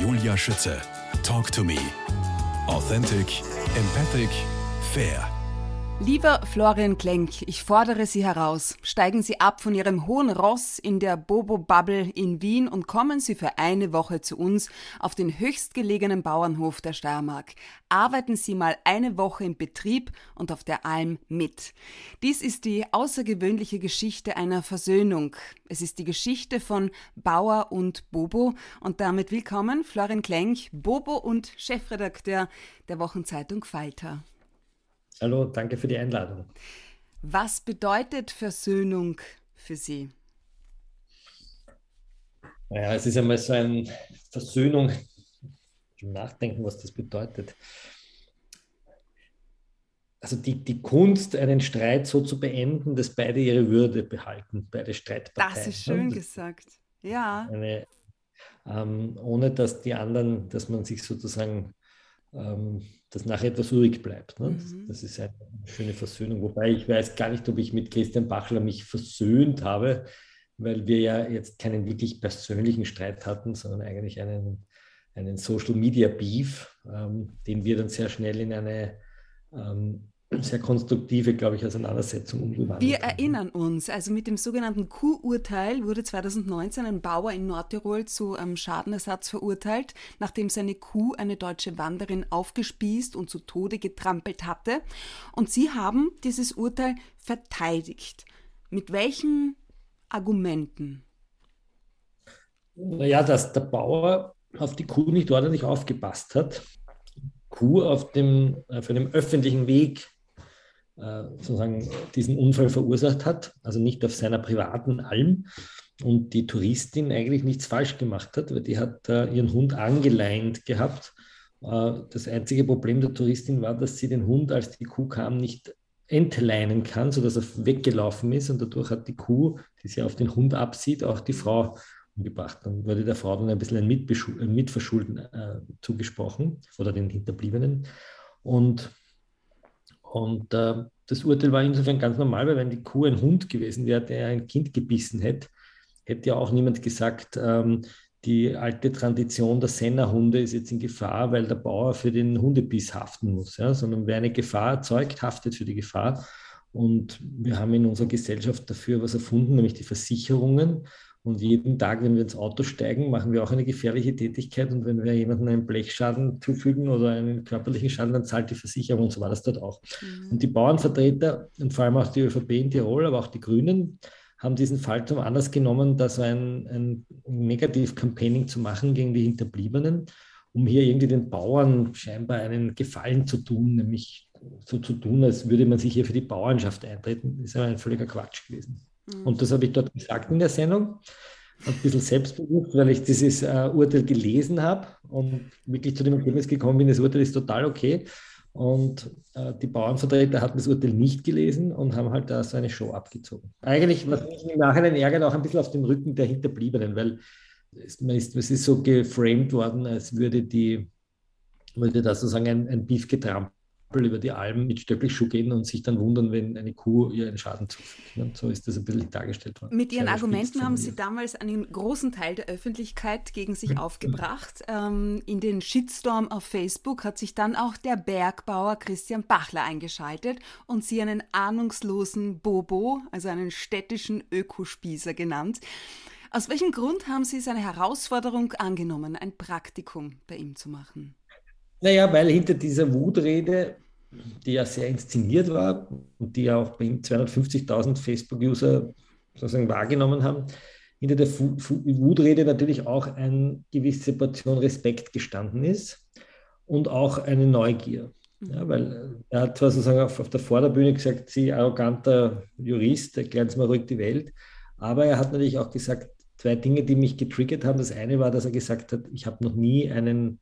Julia Schütze. Talk to me. Authentic, empathic, fair. Lieber Florian Klenk, ich fordere Sie heraus. Steigen Sie ab von Ihrem hohen Ross in der Bobo-Bubble in Wien und kommen Sie für eine Woche zu uns auf den höchstgelegenen Bauernhof der Steiermark. Arbeiten Sie mal eine Woche im Betrieb und auf der Alm mit. Dies ist die außergewöhnliche Geschichte einer Versöhnung. Es ist die Geschichte von Bauer und Bobo und damit willkommen Florian Klenk, Bobo und Chefredakteur der Wochenzeitung Falter. Hallo, danke für die Einladung. Was bedeutet Versöhnung für Sie? Naja, es ist einmal so eine Versöhnung, im Nachdenken, was das bedeutet. Also die, die Kunst, einen Streit so zu beenden, dass beide ihre Würde behalten, beide Streitparteien. Das ist schön das gesagt. Ja. Eine, ähm, ohne dass die anderen, dass man sich sozusagen ähm, dass nachher etwas übrig bleibt. Ne? Mhm. Das, ist eine schöne Versöhnung. Wobei ich weiß gar nicht, ob ich mit Christian Bachler mich versöhnt habe, weil wir ja jetzt keinen wirklich persönlichen Streit hatten, sondern eigentlich einen, einen Social Media Beef, ähm, den wir dann sehr schnell in eine ähm, sehr konstruktive, glaube ich, Auseinandersetzung umgewandelt. Wir erinnern uns, also mit dem sogenannten Kuh-Urteil wurde 2019 ein Bauer in Nordtirol zu einem Schadenersatz verurteilt, nachdem seine Kuh eine deutsche Wanderin aufgespießt und zu Tode getrampelt hatte. Und Sie haben dieses Urteil verteidigt. Mit welchen Argumenten? Naja, dass der Bauer auf die Kuh nicht ordentlich aufgepasst hat. Kuh auf dem, auf einem öffentlichen Weg äh, sozusagen diesen Unfall verursacht hat, also nicht auf seiner privaten Alm und die Touristin eigentlich nichts falsch gemacht hat, weil die hat äh, ihren Hund angeleint gehabt. Äh, das einzige Problem der Touristin war, dass sie den Hund, als die Kuh kam, nicht entleinen kann, sodass er weggelaufen ist und dadurch hat die Kuh, die sie auf den Hund absieht, auch die Frau umgebracht. Dann wurde der Frau dann ein bisschen ein, Mitverschulden äh, zugesprochen oder den Hinterbliebenen. Und und äh, das Urteil war insofern ganz normal, weil wenn die Kuh ein Hund gewesen wäre, der ein Kind gebissen hätte, hätte ja auch niemand gesagt, ähm, die alte Tradition der Sennerhunde ist jetzt in Gefahr, weil der Bauer für den Hundebiss haften muss, ja? sondern wer eine Gefahr erzeugt, haftet für die Gefahr. Und wir haben in unserer Gesellschaft dafür was erfunden, nämlich die Versicherungen. Und jeden Tag, wenn wir ins Auto steigen, machen wir auch eine gefährliche Tätigkeit. Und wenn wir jemandem einen Blechschaden zufügen oder einen körperlichen Schaden, dann zahlt die Versicherung. Und so war das dort auch. Mhm. Und die Bauernvertreter und vor allem auch die ÖVP in Tirol, aber auch die Grünen, haben diesen Fall zum Anlass genommen, da so ein, ein Negativ-Campaigning zu machen gegen die Hinterbliebenen, um hier irgendwie den Bauern scheinbar einen Gefallen zu tun, nämlich so zu tun, als würde man sich hier für die Bauernschaft eintreten. Das ist aber ein völliger Quatsch gewesen. Und das habe ich dort gesagt in der Sendung. Ein bisschen selbstbewusst, weil ich dieses äh, Urteil gelesen habe und wirklich zu dem Ergebnis gekommen bin, das Urteil ist total okay. Und äh, die Bauernvertreter hatten das Urteil nicht gelesen und haben halt da so eine Show abgezogen. Eigentlich, was mich im Nachhinein ärgert, auch ein bisschen auf dem Rücken der Hinterbliebenen, weil es, ist, es ist so geframed worden, als würde die, würde da sozusagen ein, ein Beef getrampelt über die Alpen mit Stöckelschuh gehen und sich dann wundern, wenn eine Kuh ihr einen Schaden zufügt. Und so ist das ein bisschen dargestellt worden. Mit Ihren Argumenten haben Sie damals einen großen Teil der Öffentlichkeit gegen sich mhm. aufgebracht. Ähm, in den Shitstorm auf Facebook hat sich dann auch der Bergbauer Christian Bachler eingeschaltet und Sie einen ahnungslosen Bobo, also einen städtischen Ökospießer genannt. Aus welchem Grund haben Sie seine Herausforderung angenommen, ein Praktikum bei ihm zu machen? Naja, weil hinter dieser Wutrede, die ja sehr inszeniert war und die ja auch bei ihm 250.000 Facebook-User sozusagen wahrgenommen haben, hinter der Wutrede natürlich auch eine gewisse Portion Respekt gestanden ist und auch eine Neugier. Ja, mhm. weil er hat zwar sozusagen auf, auf der Vorderbühne gesagt, Sie arroganter Jurist, erklären Sie mal ruhig die Welt, aber er hat natürlich auch gesagt, zwei Dinge, die mich getriggert haben. Das eine war, dass er gesagt hat, ich habe noch nie einen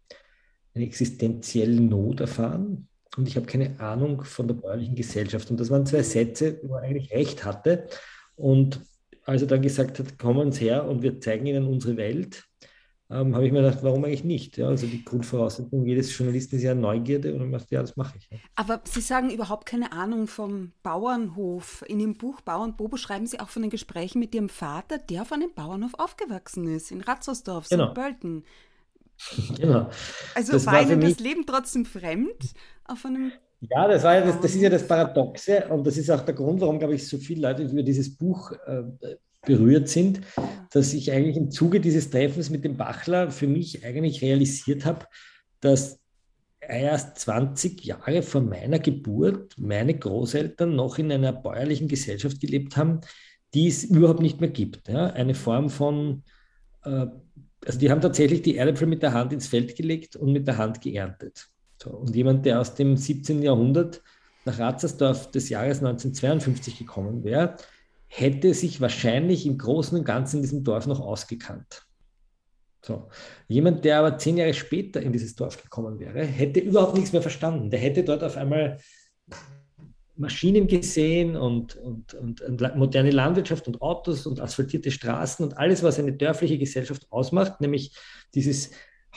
eine existenzielle Not erfahren und ich habe keine Ahnung von der bäuerlichen Gesellschaft. Und das waren zwei Sätze, wo er eigentlich recht hatte. Und als er dann gesagt hat, kommen uns her und wir zeigen Ihnen unsere Welt, ähm, habe ich mir gedacht, warum eigentlich nicht? Ja, also die Grundvoraussetzung jedes Journalisten ist ja Neugierde und ich dachte, ja, das mache ich. Ja. Aber Sie sagen überhaupt keine Ahnung vom Bauernhof. In Ihrem Buch Bauern Bobo schreiben Sie auch von den Gesprächen mit Ihrem Vater, der auf einem Bauernhof aufgewachsen ist, in Ratzersdorf, genau. St. Pölten. genau. Also das war Ihnen das Leben trotzdem fremd auf einem ja, das, war ja das, das ist ja das Paradoxe und das ist auch der Grund, warum, glaube ich, so viele Leute über dieses Buch äh, berührt sind, dass ich eigentlich im Zuge dieses Treffens mit dem Bachler für mich eigentlich realisiert habe, dass erst 20 Jahre vor meiner Geburt meine Großeltern noch in einer bäuerlichen Gesellschaft gelebt haben, die es überhaupt nicht mehr gibt. Ja? Eine Form von, äh, also die haben tatsächlich die Erdäpfel mit der Hand ins Feld gelegt und mit der Hand geerntet. So, und jemand, der aus dem 17. Jahrhundert nach Ratzersdorf des Jahres 1952 gekommen wäre, hätte sich wahrscheinlich im Großen und Ganzen in diesem Dorf noch ausgekannt. So. Jemand, der aber zehn Jahre später in dieses Dorf gekommen wäre, hätte überhaupt nichts mehr verstanden. Der hätte dort auf einmal Maschinen gesehen und, und, und, und, moderne Landwirtschaft und Autos und asphaltierte Straßen und alles, was eine dörfliche Gesellschaft ausmacht, nämlich dieses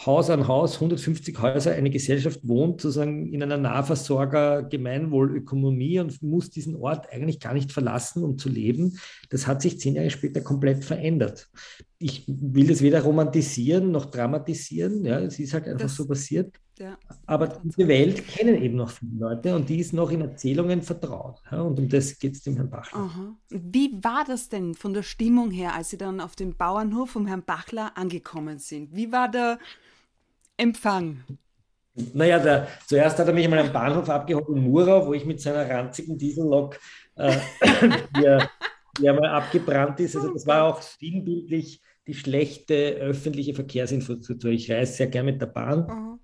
Haus an Haus, 150 Häuser, eine Gesellschaft wohnt sozusagen in einer Nahversorger-Gemeinwohlökonomie und muss diesen Ort eigentlich gar nicht verlassen, um zu leben. Das hat sich zehn Jahre später komplett verändert. Ich will das weder romantisieren noch dramatisieren. Ja, es ist halt einfach das, so passiert. Ja, Aber diese Welt kennen eben noch viele Leute und die ist noch in Erzählungen vertraut. Ja, und um das geht es dem Herrn Bachler. Aha. Wie war das denn von der Stimmung her, als Sie dann auf dem Bauernhof vom Herrn Bachler angekommen sind? Wie war der Empfang? Naja, der, zuerst hat er mich einmal am Bahnhof abgeholt in Murau, wo ich mit seiner ranzigen Diesellok, äh, die, die einmal abgebrannt ist. Also das war auch stilbildlich die schlechte öffentliche Verkehrsinfrastruktur. Ich reise sehr gern mit der Bahn mhm.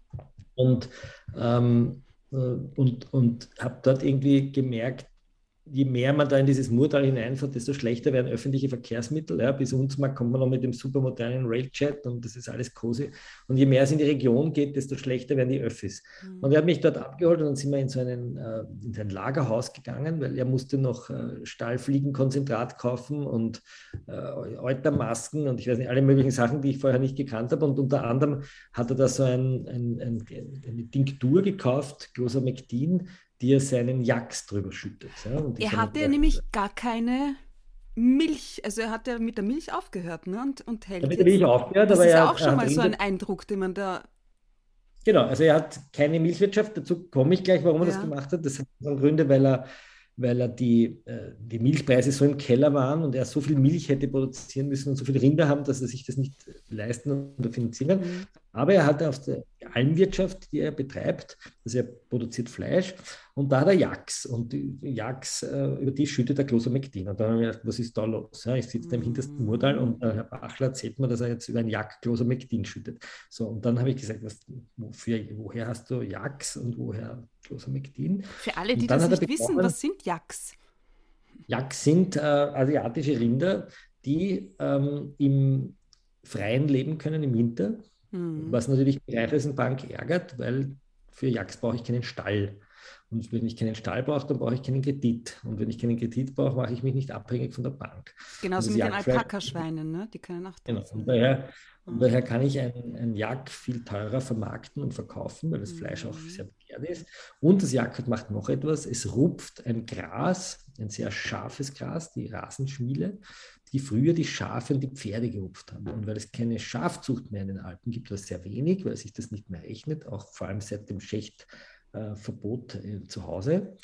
Und, ähm, äh, und, und habe dort irgendwie gemerkt, je mehr man da in dieses Murtal hineinfährt, desto schlechter werden öffentliche Verkehrsmittel. Ja, bis uns mal kommt man noch mit dem supermodernen Railjet und das ist alles cozy. Und je mehr es in die Region geht, desto schlechter werden die Öffis. Mhm. Und er hat mich dort abgeholt und dann sind wir in so einen, äh, in ein Lagerhaus gegangen, weil er musste noch äh, Stahlfliegenkonzentrat kaufen und äh, Eutermasken und ich weiß nicht, alle möglichen Sachen, die ich vorher nicht gekannt habe. Und unter anderem hat er da so ein, ein, ein, eine Tinktur gekauft, Closamectin, die er seinen Jacks drüber schüttet. Ja, er hatte ja nämlich gar keine Milch, also er hat ja mit der Milch aufgehört ne? und, und hält. Ja, mit der Milch aufgehört, das aber ist er auch schon mal so ein Eindruck, den man da. Genau, also er hat keine Milchwirtschaft, dazu komme ich gleich, warum er ja. das gemacht hat. Das hat Gründe, weil er weil er die, äh, die Milchpreise so im Keller waren und er so viel Milch hätte produzieren müssen und so viele Rinder haben, dass er sich das nicht leisten oder finanzieren kann. Mhm. Aber er hatte auf der Almwirtschaft, die er betreibt, also er produziert Fleisch und da hat er Jacks und Jacks, äh, über die schüttet der Kloster McDean. Und dann habe ich gedacht, was ist da los? Ja, ich sitze da im hintersten Murtal und Herr Bachler erzählt mir, dass er jetzt über ein Jack Kloster McDean schüttet. So, und dann habe ich gesagt, was, wofür, woher hast du Jacks und woher Kloster McDean? Für alle, die das nicht wissen, was sind Jacks? Jacks sind äh, asiatische Rinder, die ähm, im Freien leben können im Winter Mhm. Was natürlich die Raiffeisenbank ärgert, weil für Jacks brauche ich keinen Stall. Und wenn ich keinen Stall brauche, dann brauche ich keinen Kredit. Und wenn ich keinen Kredit brauche, mache ich mich nicht abhängig von der Bank. Genauso mit den Alpaka-Schweinen, ne? die können auch Genau. Und daher, und daher kann ich ein, ein Jack viel teurer vermarkten und verkaufen, weil das mhm. Fleisch auch sehr begehrt ist. Und das Jagd macht noch etwas. Es rupft ein Gras, ein sehr scharfes Gras, die Rasenschmiele, die früher die Schafe und die Pferde gerupft haben. Und weil es keine Schafzucht mehr in den Alpen gibt, was sehr wenig, weil sich das nicht mehr rechnet, auch vor allem seit dem Schächtverbot äh, zu Hause,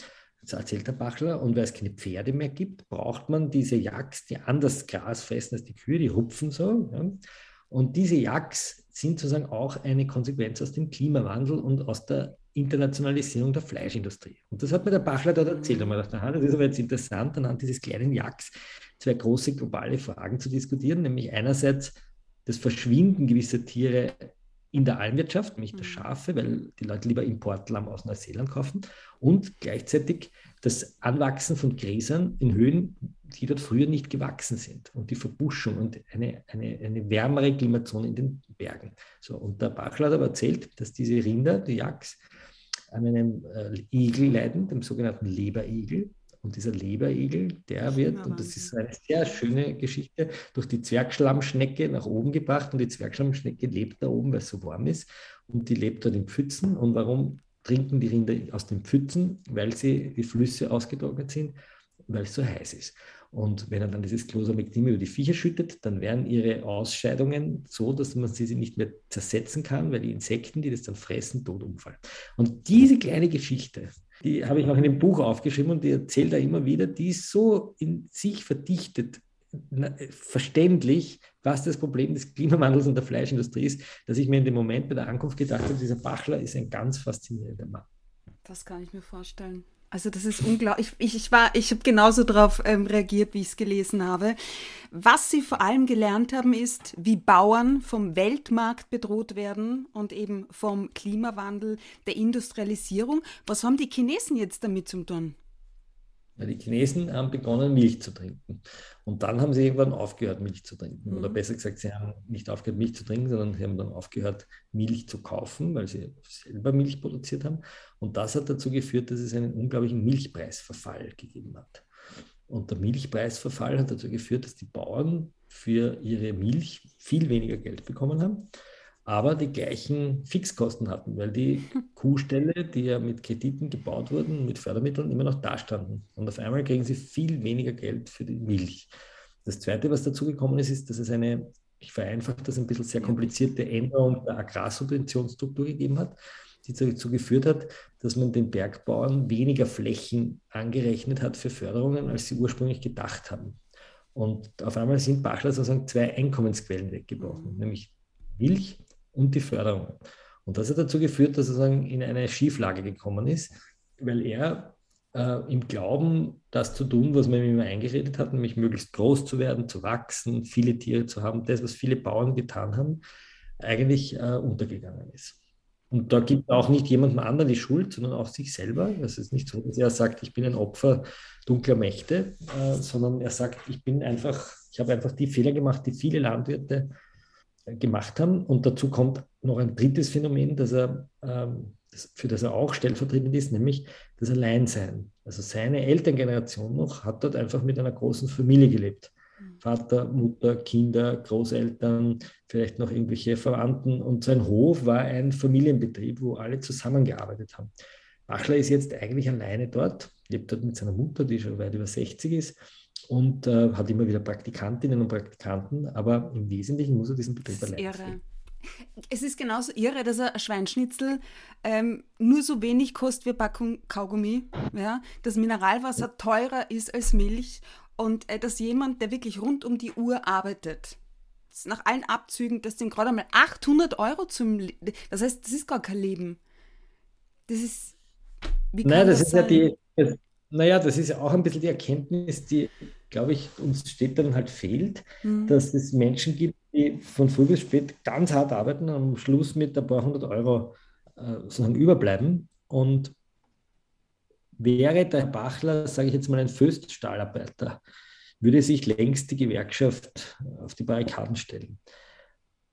das erzählt der Bachler, und weil es keine Pferde mehr gibt, braucht man diese Jacks, die anders Gras fressen als die Kühe, die rupfen so. Ja. Und diese Jacks sind sozusagen auch eine Konsequenz aus dem Klimawandel und aus der Internationalisierung der Fleischindustrie. Und das hat mir der Bachler dort erzählt. Und man dachte, das ist aber jetzt interessant, anhand dieses kleinen Jacks zwei große globale Fragen zu diskutieren, nämlich einerseits das Verschwinden gewisser Tiere in der Almwirtschaft, nämlich der mhm. Schafe, weil die Leute lieber Importlamm aus Neuseeland kaufen, und gleichzeitig das Anwachsen von Gräsern in Höhen, die dort früher nicht gewachsen sind und die Verbuschung und eine, eine, eine wärmere Klimazone in den Bergen. So, und der Bachler hat aber erzählt, dass diese Rinder, die Jacks, an einem äh, Igel leiden, dem sogenannten Leberigel. Und dieser Leberigel, der wird, und das ist eine sehr schöne Geschichte, durch die Zwergschlammschnecke nach oben gebracht. Und die Zwergschlammschnecke lebt da oben, weil es so warm ist. Und die lebt dort in Pfützen. Und warum trinken die Rinder aus den Pfützen? Weil sie die Flüsse ausgetrocknet sind, weil es so heiß ist. Und wenn er dann dieses Closamectin über die Viecher schüttet, dann werden ihre Ausscheidungen so, dass man sie nicht mehr zersetzen kann, weil die Insekten, die das dann fressen, tot umfallen. Und diese kleine Geschichte, die habe ich auch in dem Buch aufgeschrieben und die erzählt er immer wieder, die ist so in sich verdichtet, verständlich, was das Problem des Klimawandels und der Fleischindustrie ist, dass ich mir in dem Moment bei der Ankunft gedacht habe, dieser Bachler ist ein ganz faszinierender Mann. Das kann ich mir vorstellen. Also das ist unglaublich. Ich, ich, war, ich habe genauso darauf ähm, reagiert, wie ich es gelesen habe. Was sie vor allem gelernt haben, ist, wie Bauern vom Weltmarkt bedroht werden und eben vom Klimawandel, der Industrialisierung. Was haben die Chinesen jetzt damit zu tun? Ja, die Chinesen haben begonnen, Milch zu trinken. Und dann haben sie irgendwann aufgehört, Milch zu trinken. Mhm. Oder besser gesagt, sie haben nicht aufgehört, Milch zu trinken, sondern sie haben dann aufgehört, Milch zu kaufen, weil sie selber Milch produziert haben. Und das hat dazu geführt, dass es einen unglaublichen Milchpreisverfall gegeben hat. Und der Milchpreisverfall hat dazu geführt, dass die Bauern für ihre Milch viel weniger Geld bekommen haben aber die gleichen Fixkosten hatten, weil die Kuhställe, die ja mit Krediten gebaut wurden, mit Fördermitteln, immer noch dastanden. Und auf einmal kriegen sie viel weniger Geld für die Milch. Das Zweite, was dazu gekommen ist, ist, dass es eine, ich vereinfache das ein bisschen, sehr komplizierte Änderung der Agrarsubventionsstruktur gegeben hat, die dazu geführt hat, dass man den Bergbauern weniger Flächen angerechnet hat für Förderungen, als sie ursprünglich gedacht haben. Und auf einmal sind Bachler sozusagen zwei Einkommensquellen weggebrochen, nämlich Milch und die Förderung. Und das hat dazu geführt, dass er sagen, in eine Schieflage gekommen ist, weil er äh, im Glauben, das zu tun, was man ihm immer eingeredet hat, nämlich möglichst groß zu werden, zu wachsen, viele Tiere zu haben, das, was viele Bauern getan haben, eigentlich äh, untergegangen ist. Und da gibt auch nicht jemandem anderen die Schuld, sondern auch sich selber. Es ist nicht so, dass er sagt, ich bin ein Opfer dunkler Mächte, äh, sondern er sagt, ich bin einfach, ich habe einfach die Fehler gemacht, die viele Landwirte gemacht haben. Und dazu kommt noch ein drittes Phänomen, dass er, ähm, für das er auch stellvertretend ist, nämlich das Alleinsein. Also seine Elterngeneration noch hat dort einfach mit einer großen Familie gelebt. Mhm. Vater, Mutter, Kinder, Großeltern, vielleicht noch irgendwelche Verwandten. Und sein Hof war ein Familienbetrieb, wo alle zusammengearbeitet haben. Bachler ist jetzt eigentlich alleine dort, lebt dort mit seiner Mutter, die schon weit über 60 ist und äh, hat immer wieder Praktikantinnen und Praktikanten, aber im Wesentlichen muss er diesen Betrieb allein. Es ist genauso irre, dass ein Schweinschnitzel ähm, nur so wenig kostet wie Packung Kaugummi, ja? dass Mineralwasser teurer ist als Milch und äh, dass jemand, der wirklich rund um die Uhr arbeitet, nach allen Abzügen, das sind gerade einmal 800 Euro zum, Le das heißt, das ist gar kein Leben. Das ist, wie kann Nein, das, das ist sein? ja die, das, naja, das ist ja auch ein bisschen die Erkenntnis, die, glaube ich, uns Städtern halt fehlt, mhm. dass es Menschen gibt, die von früh bis spät ganz hart arbeiten und am Schluss mit ein paar hundert Euro äh, sozusagen überbleiben. Und wäre der Bachler, sage ich jetzt mal, ein Föststahlarbeiter, würde sich längst die Gewerkschaft auf die Barrikaden stellen.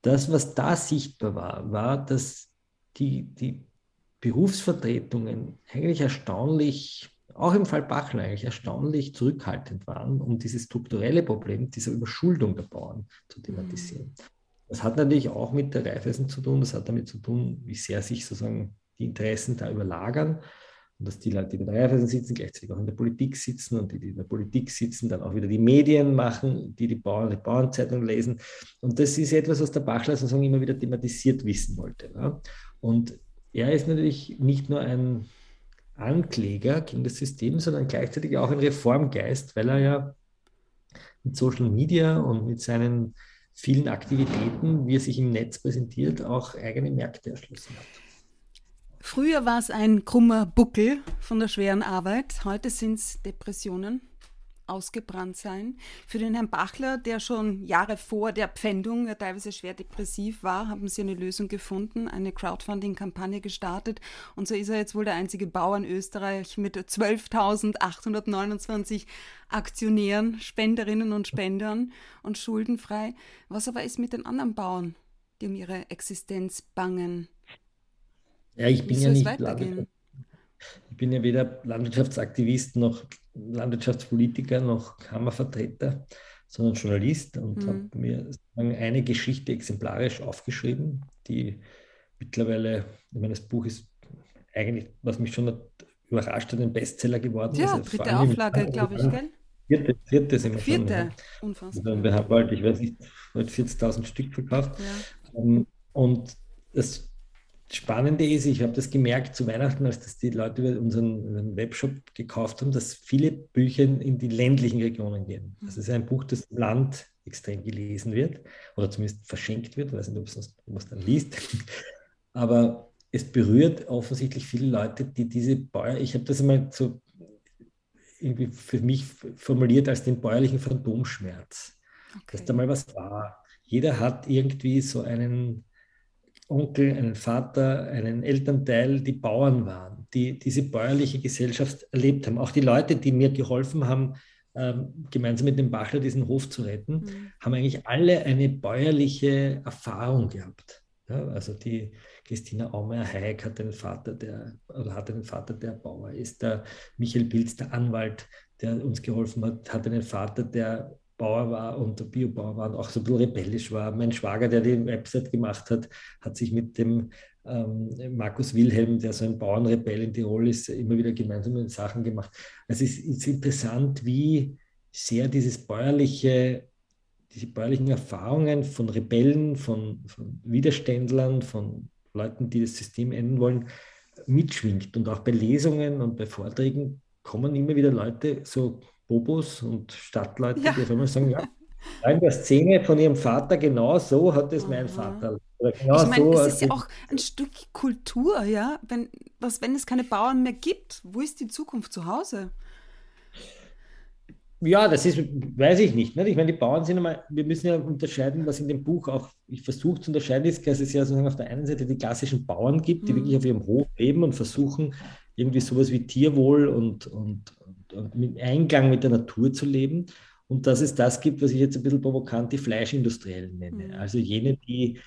Das, was da sichtbar war, war, dass die, die Berufsvertretungen eigentlich erstaunlich auch im Fall Bachler eigentlich erstaunlich zurückhaltend waren, um dieses strukturelle Problem dieser Überschuldung der Bauern zu thematisieren. Das hat natürlich auch mit der Raiffeisen zu tun, das hat damit zu tun, wie sehr sich sozusagen die Interessen da überlagern und dass die Leute, die bei der Raiffeisen sitzen, gleichzeitig auch in der Politik sitzen und die, die in der Politik sitzen, dann auch wieder die Medien machen, die die Bauern, die Bauernzeitung lesen. Und das ist etwas, was der Bachler sozusagen immer wieder thematisiert wissen wollte. Ne? Und er ist natürlich nicht nur ein Ankläger gegen das System, sondern gleichzeitig auch ein Reformgeist, weil er ja mit Social Media und mit seinen vielen Aktivitäten, wie er sich im Netz präsentiert, auch eigene Märkte erschlossen hat. Früher war es ein krummer Buckel von der schweren Arbeit, heute sind es Depressionen ausgebrannt sein. Für den Herrn Bachler, der schon Jahre vor der Pfändung ja teilweise schwer depressiv war, haben sie eine Lösung gefunden, eine Crowdfunding-Kampagne gestartet. Und so ist er jetzt wohl der einzige Bauer in Österreich mit 12.829 Aktionären, Spenderinnen und Spendern und schuldenfrei. Was aber ist mit den anderen Bauern, die um ihre Existenz bangen? Ja, ich bin ja nicht ich bin ja weder Landwirtschaftsaktivist noch Landwirtschaftspolitiker noch Kammervertreter, sondern Journalist und mhm. habe mir eine Geschichte exemplarisch aufgeschrieben, die mittlerweile, ich meine, das Buch ist eigentlich, was mich schon überrascht hat, ein Bestseller geworden ja, ist. dritte Auflage, glaube ich, gell? Vierte, vierte sind wir Vierte, schon, ja. unfassbar. Also wir haben bald, ich weiß nicht, 40.000 Stück verkauft. Ja. Ähm, und das Spannende ist, ich habe das gemerkt zu Weihnachten, als das die Leute über unseren Webshop gekauft haben, dass viele Bücher in die ländlichen Regionen gehen. Das ist ein Buch, das im Land extrem gelesen wird oder zumindest verschenkt wird. Ich weiß nicht, ob man es dann liest. Aber es berührt offensichtlich viele Leute, die diese Bäuer, ich habe das einmal so irgendwie für mich formuliert als den bäuerlichen Phantomschmerz. Okay. Dass da mal was war. Jeder hat irgendwie so einen Onkel, einen Vater, einen Elternteil, die Bauern waren, die diese bäuerliche Gesellschaft erlebt haben. Auch die Leute, die mir geholfen haben, ähm, gemeinsam mit dem Bachler diesen Hof zu retten, mhm. haben eigentlich alle eine bäuerliche Erfahrung gehabt. Ja, also die Christina Aumeier-Heik hat einen Vater, der oder hat einen Vater, der Bauer ist. Der Michael Pilz, der Anwalt, der uns geholfen hat, hat einen Vater, der Bauer war und Biobauer war und auch so ein bisschen rebellisch war. Mein Schwager, der die Website gemacht hat, hat sich mit dem ähm, Markus Wilhelm, der so ein Bauernrebell in Tirol ist, immer wieder gemeinsame Sachen gemacht. Also es ist interessant, wie sehr dieses bäuerliche, diese bäuerlichen Erfahrungen von Rebellen, von, von Widerständlern, von Leuten, die das System ändern wollen, mitschwingt. Und auch bei Lesungen und bei Vorträgen kommen immer wieder Leute, so Bobos und Stadtleute, ja. die auf einmal sagen, ja, in der Szene von ihrem Vater, genau so hat es mein Vater. Genau ich meine, so es ist ja auch ein Stück Kultur, ja. Wenn, was, wenn es keine Bauern mehr gibt, wo ist die Zukunft zu Hause? Ja, das ist, weiß ich nicht. Ich meine, die Bauern sind einmal, wir müssen ja unterscheiden, was in dem Buch auch, ich versuche zu unterscheiden, ist, dass es ja sozusagen auf der einen Seite die klassischen Bauern gibt, die mhm. wirklich auf ihrem Hof leben und versuchen, irgendwie sowas wie Tierwohl und, und, und, mit Einklang mit der Natur zu leben. Und dass es das gibt, was ich jetzt ein bisschen provokant die Fleischindustriellen nenne. Mhm. Also jene, die,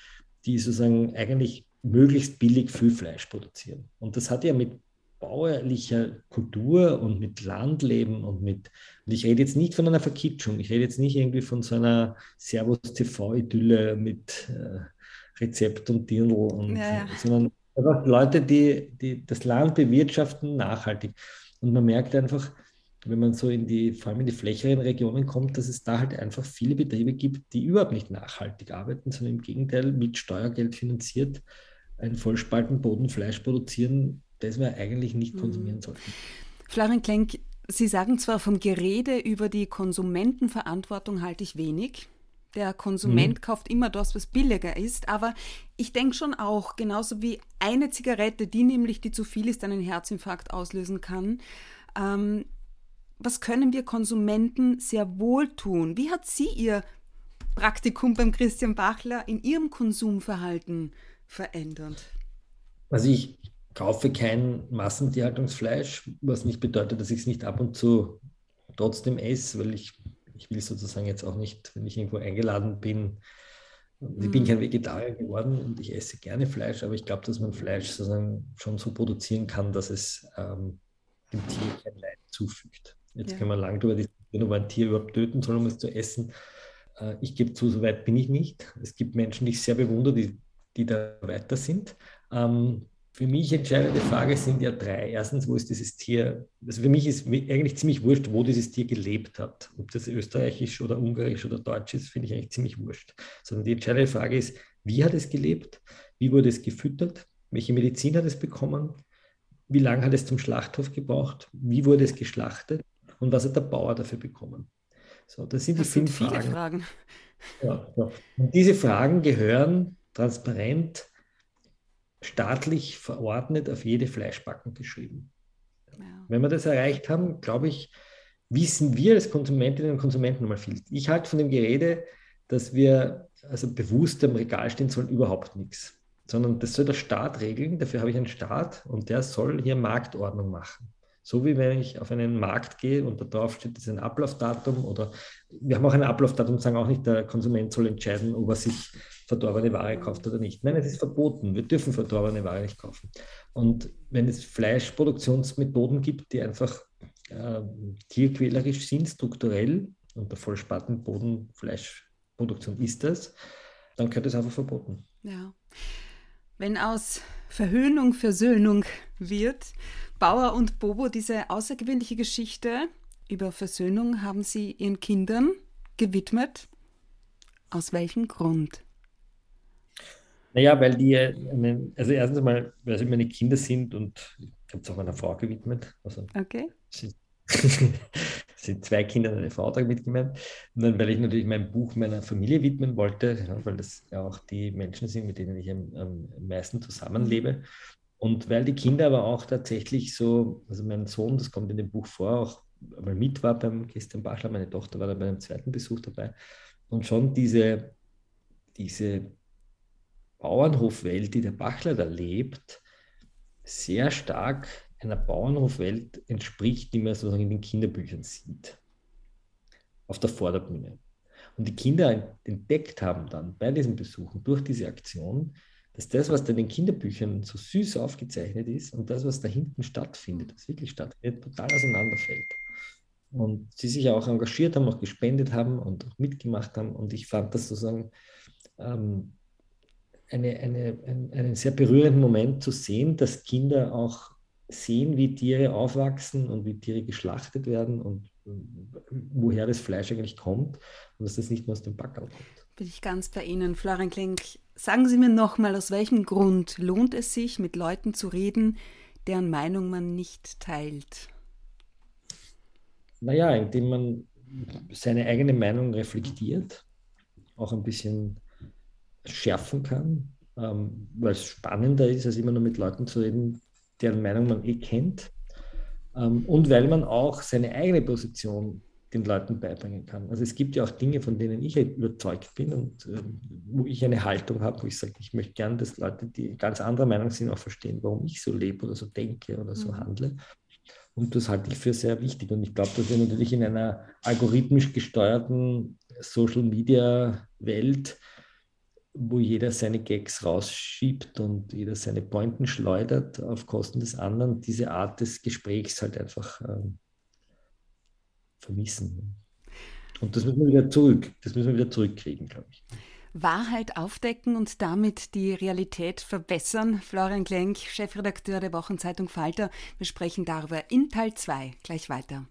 die sozusagen eigentlich möglichst billig viel Fleisch produzieren. Und das hat ja mit bauerlicher Kultur und mit Landleben und mit, und ich rede jetzt nicht von einer Verkitschung, ich rede jetzt nicht irgendwie von so einer Servus-TV-Idylle mit äh, Rezept und Dirndl, und, ja, ja. sondern einfach Leute, die, die das Land bewirtschaften nachhaltig. Und man merkt einfach, wenn man so in die, vor allem in die flächeren Regionen kommt, dass es da halt einfach viele Betriebe gibt, die überhaupt nicht nachhaltig arbeiten, sondern im Gegenteil mit Steuergeld finanziert ein Vollspaltenboden Fleisch produzieren, das wir eigentlich nicht konsumieren mhm. sollten. Florian Klenk, Sie sagen zwar vom Gerede über die Konsumentenverantwortung halte ich wenig. Der Konsument mhm. kauft immer das, was billiger ist, aber ich denke schon auch, genauso wie eine Zigarette, die nämlich, die zu viel ist, einen Herzinfarkt auslösen kann, ähm, was können wir Konsumenten sehr wohl tun? Wie hat Sie Ihr Praktikum beim Christian Bachler in Ihrem Konsumverhalten verändert? Also ich kaufe kein Massentierhaltungsfleisch, was nicht bedeutet, dass ich es nicht ab und zu trotzdem esse, weil ich, ich will sozusagen jetzt auch nicht, wenn ich irgendwo eingeladen bin, ich mhm. bin kein Vegetarier geworden und ich esse gerne Fleisch, aber ich glaube, dass man Fleisch sozusagen schon so produzieren kann, dass es ähm, dem Tier kein Leid zufügt. Jetzt ja. können wir lange darüber diskutieren, ob ein Tier überhaupt töten soll, um es zu essen. Äh, ich gebe zu, so weit bin ich nicht. Es gibt Menschen, die ich sehr bewundere, die, die da weiter sind. Ähm, für mich entscheidende Frage sind ja drei. Erstens, wo ist dieses Tier? Also für mich ist eigentlich ziemlich wurscht, wo dieses Tier gelebt hat. Ob das österreichisch oder ungarisch oder deutsch ist, finde ich eigentlich ziemlich wurscht. Sondern die entscheidende Frage ist, wie hat es gelebt? Wie wurde es gefüttert? Welche Medizin hat es bekommen? Wie lange hat es zum Schlachthof gebraucht? Wie wurde es geschlachtet? Und was hat der Bauer dafür bekommen? So, das sind das die fünf Fragen. Fragen. Ja, ja. Und diese Fragen gehören transparent staatlich verordnet auf jede Fleischbacken geschrieben. Ja. Wenn wir das erreicht haben, glaube ich, wissen wir als Konsumentinnen und Konsumenten mal viel. Ich halte von dem Gerede, dass wir also bewusst am Regal stehen sollen, überhaupt nichts. Sondern das soll der Staat regeln. Dafür habe ich einen Staat und der soll hier Marktordnung machen. So wie wenn ich auf einen Markt gehe und da drauf steht, das ist ein Ablaufdatum oder wir haben auch ein Ablaufdatum, sagen auch nicht, der Konsument soll entscheiden, ob er sich verdorbene Ware kauft oder nicht. Nein, es ist verboten. Wir dürfen verdorbene Ware nicht kaufen. Und wenn es Fleischproduktionsmethoden gibt, die einfach äh, tierquälerisch sind, strukturell, und der Vollspartenboden Fleischproduktion ist das, dann gehört es einfach verboten. Ja. Wenn aus Verhöhnung Versöhnung wird, Bauer und Bobo, diese außergewöhnliche Geschichte über Versöhnung haben Sie Ihren Kindern gewidmet. Aus welchem Grund? Naja, weil die, also erstens einmal, weil sie meine Kinder sind und ich habe es auch meiner Frau gewidmet. Also okay. Sie, sind zwei Kinder und eine Frau damit gemeint. Und dann, weil ich natürlich mein Buch meiner Familie widmen wollte, weil das ja auch die Menschen sind, mit denen ich am, am meisten zusammenlebe. Und weil die Kinder aber auch tatsächlich so, also mein Sohn, das kommt in dem Buch vor, auch mal mit war beim Christian Bachler, meine Tochter war da bei einem zweiten Besuch dabei. Und schon diese, diese Bauernhofwelt, die der Bachler da lebt, sehr stark einer Bauernhofwelt entspricht, die man sozusagen in den Kinderbüchern sieht. Auf der Vorderbühne. Und die Kinder entdeckt haben dann bei diesen Besuchen durch diese Aktion, dass das, was da in den Kinderbüchern so süß aufgezeichnet ist und das, was da hinten stattfindet, was wirklich stattfindet, total auseinanderfällt und sie sich auch engagiert haben, auch gespendet haben und auch mitgemacht haben. Und ich fand das sozusagen ähm, eine, eine, ein, einen sehr berührenden Moment zu sehen, dass Kinder auch sehen, wie Tiere aufwachsen und wie Tiere geschlachtet werden und woher das Fleisch eigentlich kommt und dass das nicht nur aus dem Backerl kommt. Bin ich ganz bei Ihnen, Florian Klink. Sagen Sie mir nochmal, aus welchem Grund lohnt es sich, mit Leuten zu reden, deren Meinung man nicht teilt? Naja, indem man seine eigene Meinung reflektiert, auch ein bisschen schärfen kann, ähm, weil es spannender ist, als immer nur mit Leuten zu reden, deren Meinung man eh kennt. Ähm, und weil man auch seine eigene Position den Leuten beibringen kann. Also es gibt ja auch Dinge, von denen ich überzeugt bin und äh, wo ich eine Haltung habe, wo ich sage, ich möchte gerne, dass Leute, die ganz anderer Meinung sind, auch verstehen, warum ich so lebe oder so denke oder so mhm. handle. Und das halte ich für sehr wichtig. Und ich glaube, dass wir natürlich in einer algorithmisch gesteuerten Social-Media-Welt, wo jeder seine Gags rausschiebt und jeder seine Pointen schleudert auf Kosten des anderen, diese Art des Gesprächs halt einfach ähm, vermissen. Und das müssen wir wieder zurück, das müssen wir wieder zurückkriegen, glaube ich. Wahrheit aufdecken und damit die Realität verbessern. Florian Klenk, Chefredakteur der Wochenzeitung Falter. Wir sprechen darüber in Teil 2 gleich weiter.